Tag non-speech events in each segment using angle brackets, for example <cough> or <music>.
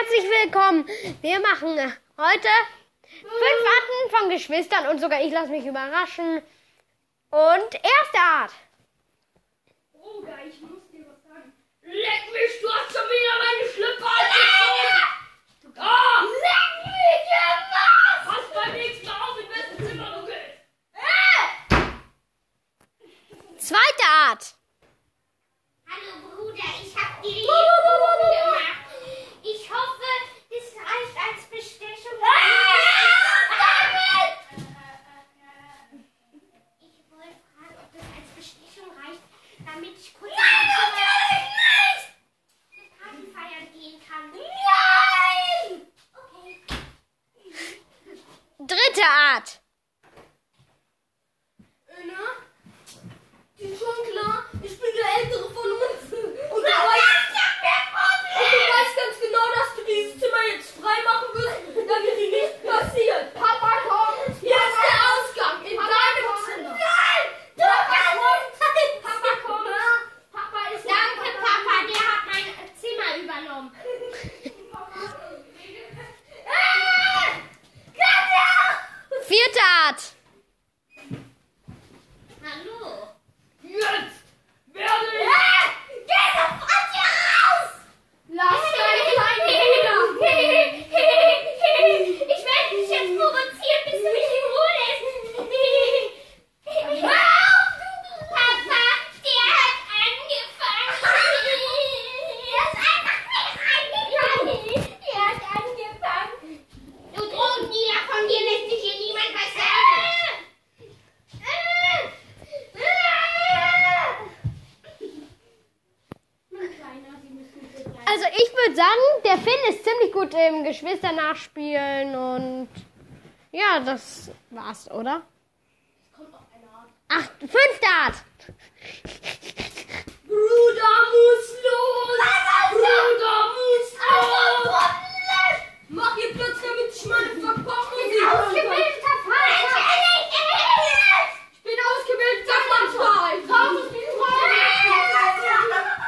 herzlich willkommen. Wir machen heute fünf Arten von Geschwistern und sogar ich lasse mich überraschen. Und erste Art. Bruder, ich muss dir was sagen. Leck mich, du hast schon wieder meine Schlüpper angezogen! Ah! Leck mich, was? Pass beim nächsten Mal auf, in wessen Zimmer du gehst! Zweite Art. Hallo Bruder, ich hab dir gemacht. Damit ich kurz Vierte Art. Hallo. Jetzt werde ich. Geh sofort hier raus! Lass deinen kleinen Bruder. Ich werde dich jetzt provozieren, bis du mich in Ruhe lässt. Papa, der hat angefangen. Der ist einfach nicht reingegangen. Der hat angefangen. Du Drogendealer, von dir lässt sich hier niemand was sagen. Mein Kleiner, Sie müssen hier bleiben. Also ich würde sagen, der Finn ist ziemlich gut im Geschwister nachspielen und ja, das war's, oder? Kommt noch eine Art. Ach, fünfte Art. Bruder muss los! Bruder muss los! Mach ihr Platz, damit ich meine Verpackung Ausgebildeter Vater! Ich bin ausgebildet, sag mal frei! Raus aus diesem Raum!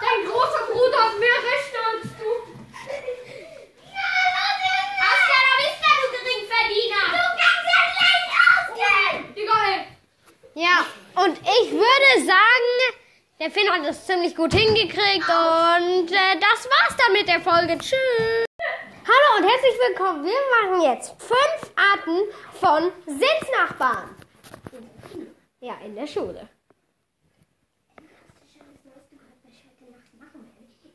Dein großer Bruder hat mehr Rechte als du! Hasta la vista, du Geringverdiener! Du kannst ja gleich ausgehen! Digga, ey! Ja, und ich würde sagen, der Finn hat es ziemlich gut hingekriegt und äh, das war's dann mit der Folge. Tschüss. Hallo und herzlich willkommen. Wir machen jetzt fünf Arten von Sitznachbarn. Ja, in der Schule.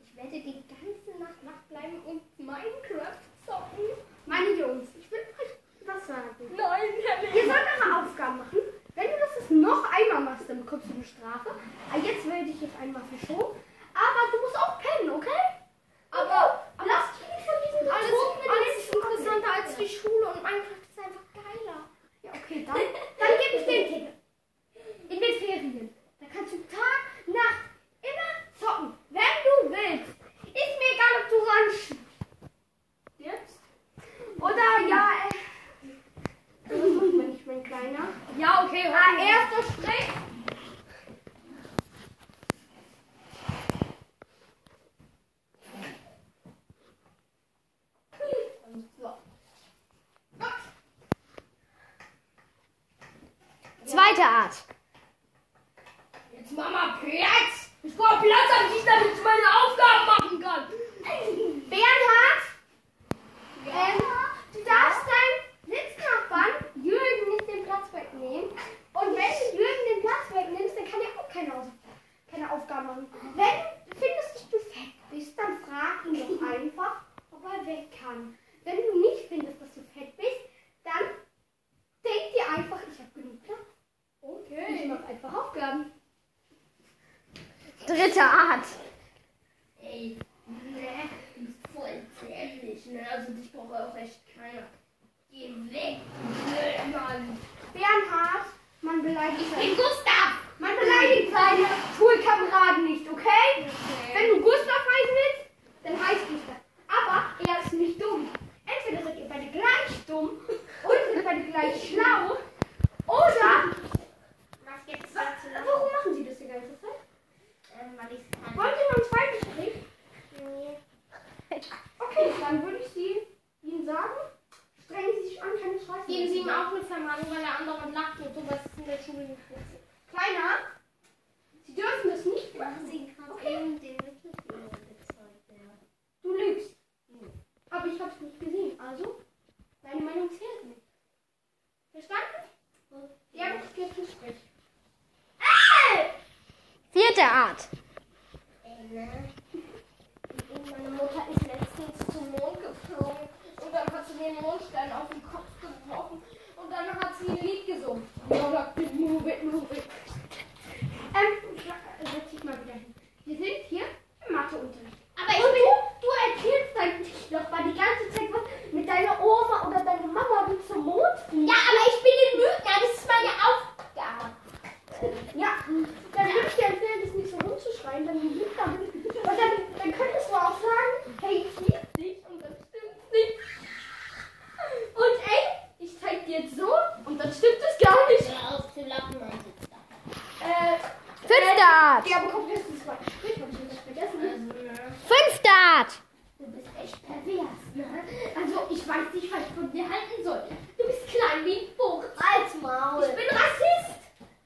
Ich werde die ganze Nacht wach bleiben und Minecraft zocken? Meine Jungs, ich will euch was sagen. Nein, Herr Ihr sollt eure Aufgaben machen. Wenn du das noch einmal machst, dann bekommst du eine Strafe. Aber jetzt werde ich jetzt einmal verschoben. Aber du musst auch pennen, okay? Aber Lass dich nicht von diesen alles, alles ist interessanter als die Schule und Minecraft ist einfach geiler. Ja, okay, dann, <laughs> Vierte Art. Meine Mutter ist letztens zum Mond geflogen und dann hat sie den Mondstein auf den Kopf geworfen und dann hat sie ein Lied gesungen. Move it, move it, move it. Ähm, setz dich mal wieder hin. Wir sind hier im Matheunterricht. Aber ich und bin. du, du erzählst eigentlich noch mal die ganze Zeit was mit deiner Oma oder deiner Mama, die zum Mond fliegen. Ja, aber ich bin in Lügner, das ist meine Aufgabe. Ja, dann würde ich dir empfehlen, das nicht so rumzuschreien, dann liegt da. Und dann, dann könntest du auch sagen, hey, ich liebe dich und das stimmt nicht. Und ey, ich zeig dir jetzt so und dann stimmt es gar nicht. Hör auf zu lachen und sitzt da. Äh, Fünfte Art. ja, aber komm, das ist mal. Ich hab schon was vergessen. Ne? Fünfte Art. Du bist echt pervers, ne? Also, ich weiß nicht, was ich von dir halten soll. Du bist klein wie ein Fuchs. Als Maul. Ich bin Rassist.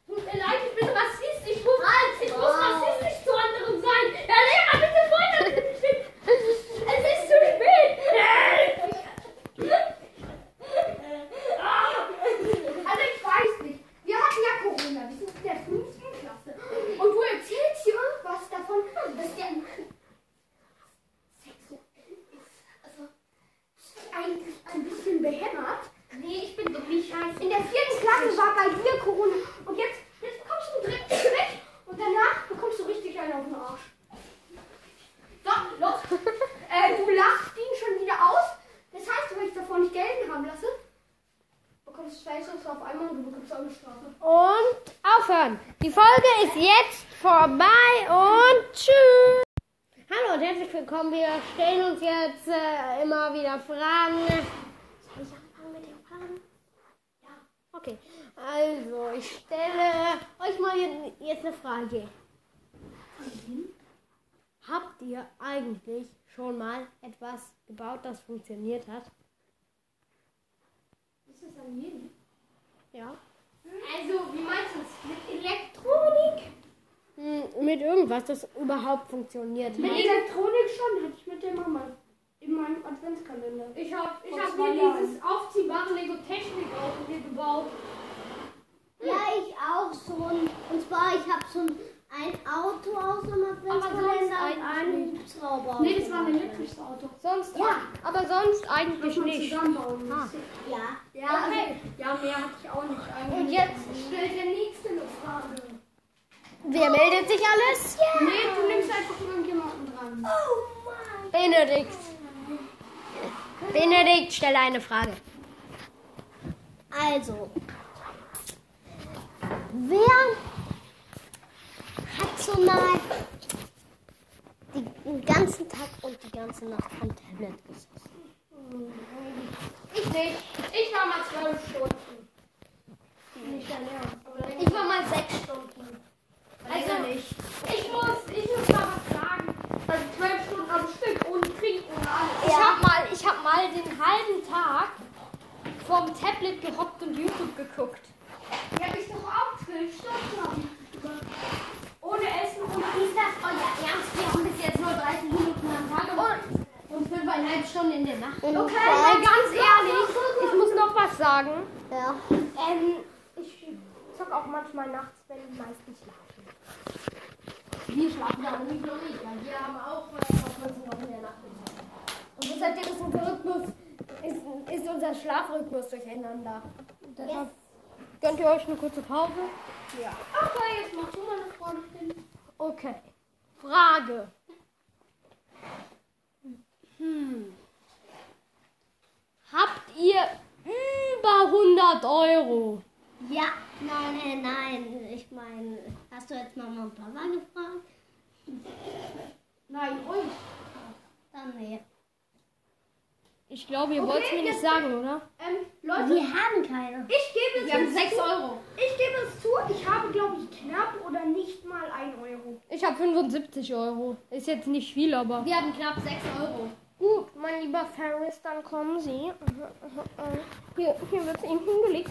Tut mir leid, ich bin Rassist. Ich muss, ich muss rassistisch zu anderen sein. Herr Lehrer, bitte fordern Sie mich. Es ist zu spät. Also ich weiß nicht. Wir hatten ja Corona. Wir sind in der fünften Klasse. Und du erzählst hier was davon, dass der Mann sexuell ist. Also eigentlich ein bisschen behämmert. Nee, ich bin doch nicht scheiße. In der vierten Klasse war bei dir Corona. Und jetzt, jetzt bekommst du einen dritten Strich. Und danach bekommst du richtig einen auf den Arsch. So, los. äh, du lachst ihn schon wieder aus. Das heißt, wenn ich davor nicht gelten haben lasse, bekommst du Faces auf einmal und du bekommst auch eine Strafe. Und aufhören. Die Folge ist jetzt vorbei und tschüss. Hallo und herzlich willkommen. Wir stellen uns jetzt äh, immer wieder Fragen. Soll ich anfangen mit den Fragen? Ja. Okay. Also, ich stelle euch mal je- jetzt eine Frage. Habt ihr eigentlich schon mal etwas gebaut, das funktioniert hat? Ist das an jedem? Ja. Also, wie meinst du das? Mit Elektronik? Hm, Mit irgendwas, das überhaupt funktioniert. Mit Elektronik schon, hatte ich mit der Mama. In meinem Adventskalender. Ich habe ich hab mir Jahren. dieses aufziehbare Lego-Technik-Auto hier gebaut. Ja, ich auch schon. Und zwar, ich habe schon ein Auto aus dem Adventskalender und einen Hubschrauber. Nee, das war ein elektrisches Auto. Sonst, Ja. aber sonst eigentlich nicht. zusammenbauen. Ah. Ja. Ja, okay. ja, mehr hatte ich auch nicht. Eigentlich. Und jetzt stellt der nächste eine Frage. Wer meldet sich alles? Nee, du nimmst einfach irgendjemanden dran. Oh Mann. Benedikt. Benedikt, stelle eine Frage. Also, wer hat schon mal den ganzen Tag und die ganze Nacht vom Tablet gesessen? Ich nicht. Ich war mal zwölf Stunden. Nicht Ich war mal sechs Stunden. Also nicht. Ich muss, ich muss mal was sagen. Also zwölf Stunden am Stück, ohne Trinken und alles. Ich habe mal, ich hab mal den halben Tag vorm Tablet gehockt und YouTube geguckt. Ja, ich doch auch. Ohne Essen, ohne dies, das. Ja, ernst, wir haben bis jetzt nur 30 Minuten am Tag und, und fünfeinhalb Stunden in der Nacht. Okay, ganz ehrlich, ich muss noch was sagen. Ja. Ähm, ich zock auch manchmal nachts, wenn die meisten schlafen. Wir schlafen aber nicht nur nicht, weil wir haben auch uns noch in der Nacht. Und seitdem ist unser Rhythmus, ist, ist unser Schlafrhythmus durcheinander. Und Deshalb gönnt ihr euch eine kurze Pause? Okay, jetzt mach du mal eine Freundin. Okay. Frage. Hm. Habt ihr über 100 Euro? Ja. Nein, nein. Ich meine, hast du jetzt Mama und Papa gefragt? Nein, ruhig. Dann nee. Ich glaube, ihr okay, wollt es mir nicht sagen, oder? Ähm, Leute, wir haben keine. Ich gebe es Wir haben 6 Euro. Ich gebe es zu, ich habe, glaube ich, knapp oder nicht mal 1 Euro. Ich habe 75 Euro. Ist jetzt nicht viel, aber. Wir haben knapp 6 Euro. Gut, mein lieber Ferris, dann kommen Sie. Hier, hier wird es eben hingelegt.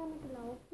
gerne gelaufen.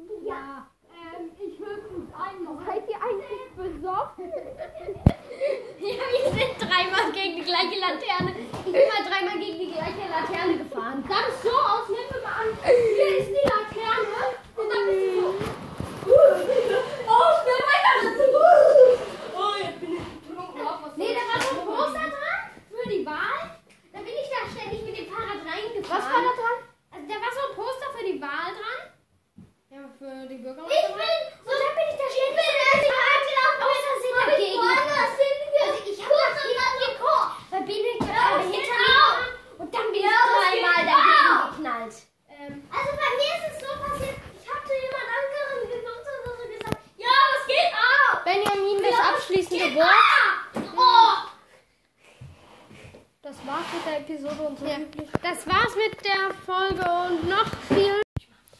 das war's mit der Folge und noch viel.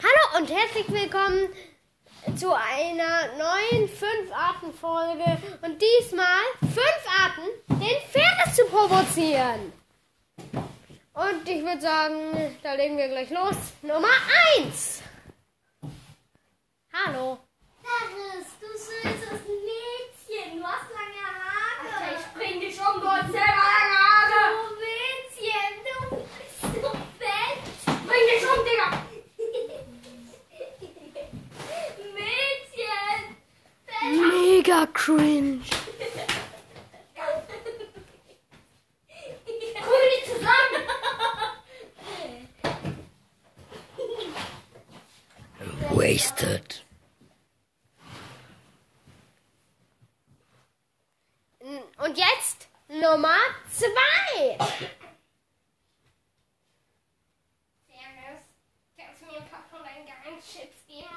Hallo und herzlich willkommen zu einer neuen Fünf-Arten-Folge. und diesmal fünf Arten, den Pferdes zu provozieren. Und ich würde sagen, da legen wir gleich los. Nummer 1.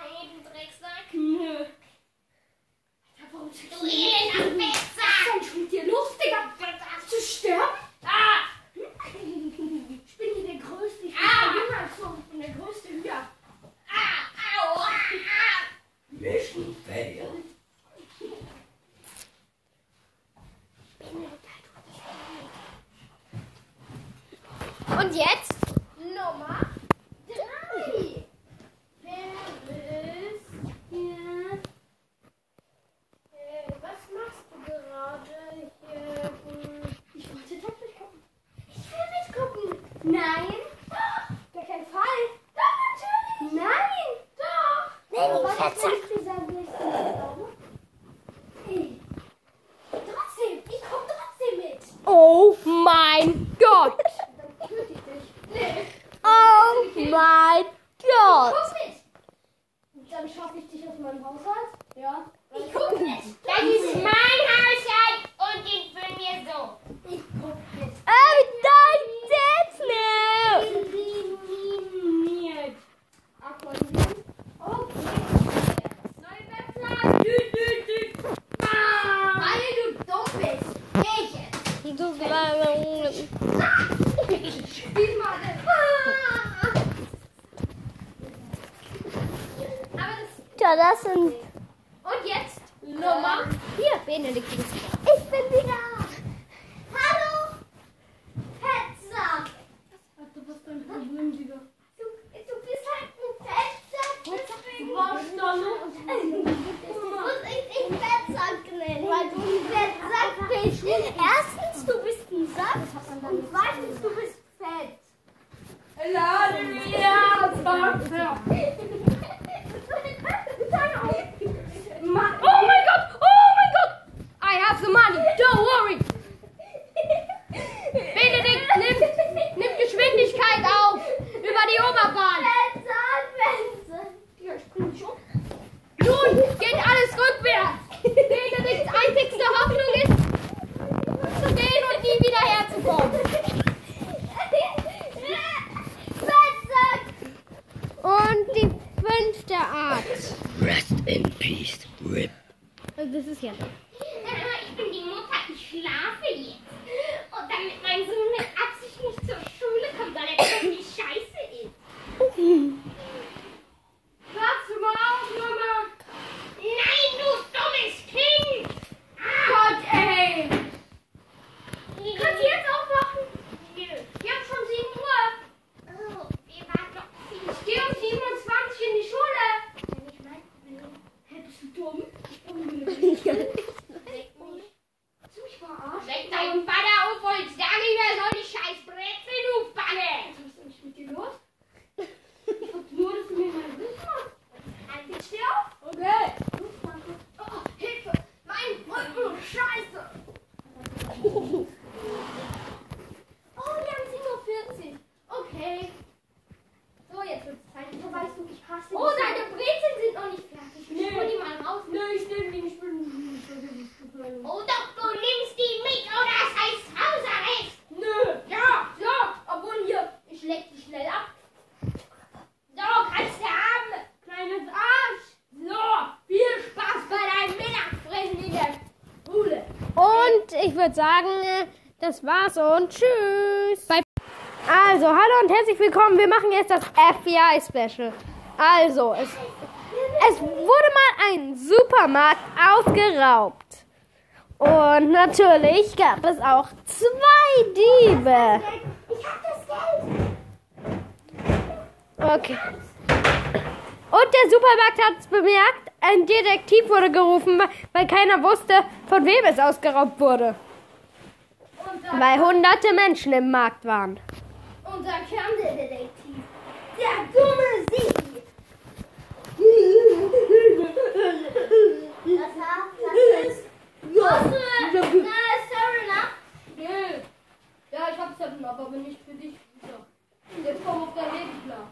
jeden Drecksack. Nö. Du jeden Drecksack? Was ist denn mit dir los, Digga? Darfst du sterben? Ah. Ich bin hier der Größte. Ich bin ah. jünger als. Ich bin hier. Ah! Aua! Mission failed. Und jetzt? Ja, das sind. Und jetzt Nummer. Hier, Benedikt. würde sagen, das war's und tschüss. Bye. Also, hallo und herzlich willkommen. Wir machen jetzt das FBI-Special. Also, es, es wurde mal ein Supermarkt ausgeraubt. Und natürlich gab es auch zwei Diebe. Ich hab das Geld. Okay. Und der Supermarkt hat es bemerkt, ein Detektiv wurde gerufen, weil keiner wusste, von wem es ausgeraubt wurde. Weil hunderte Menschen im Markt waren. Unser dann kam der Detektiv. Der dumme Sigi. Das war, das ist. Hast du äh, eine Story Ja, ich hab's ja, aber nicht für dich. Jetzt komm auf dein Leben klar.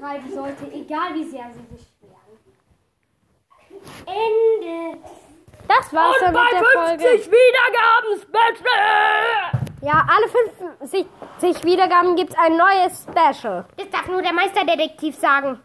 Gesicht reiben sollte, egal wie sehr sie sich wehren. Ende. Das war's dann mit der Folge. Wiedergaben Special! Ja, alle 50 Wiedergaben gibt's ein neues Special. Das darf nur der Meisterdetektiv sagen.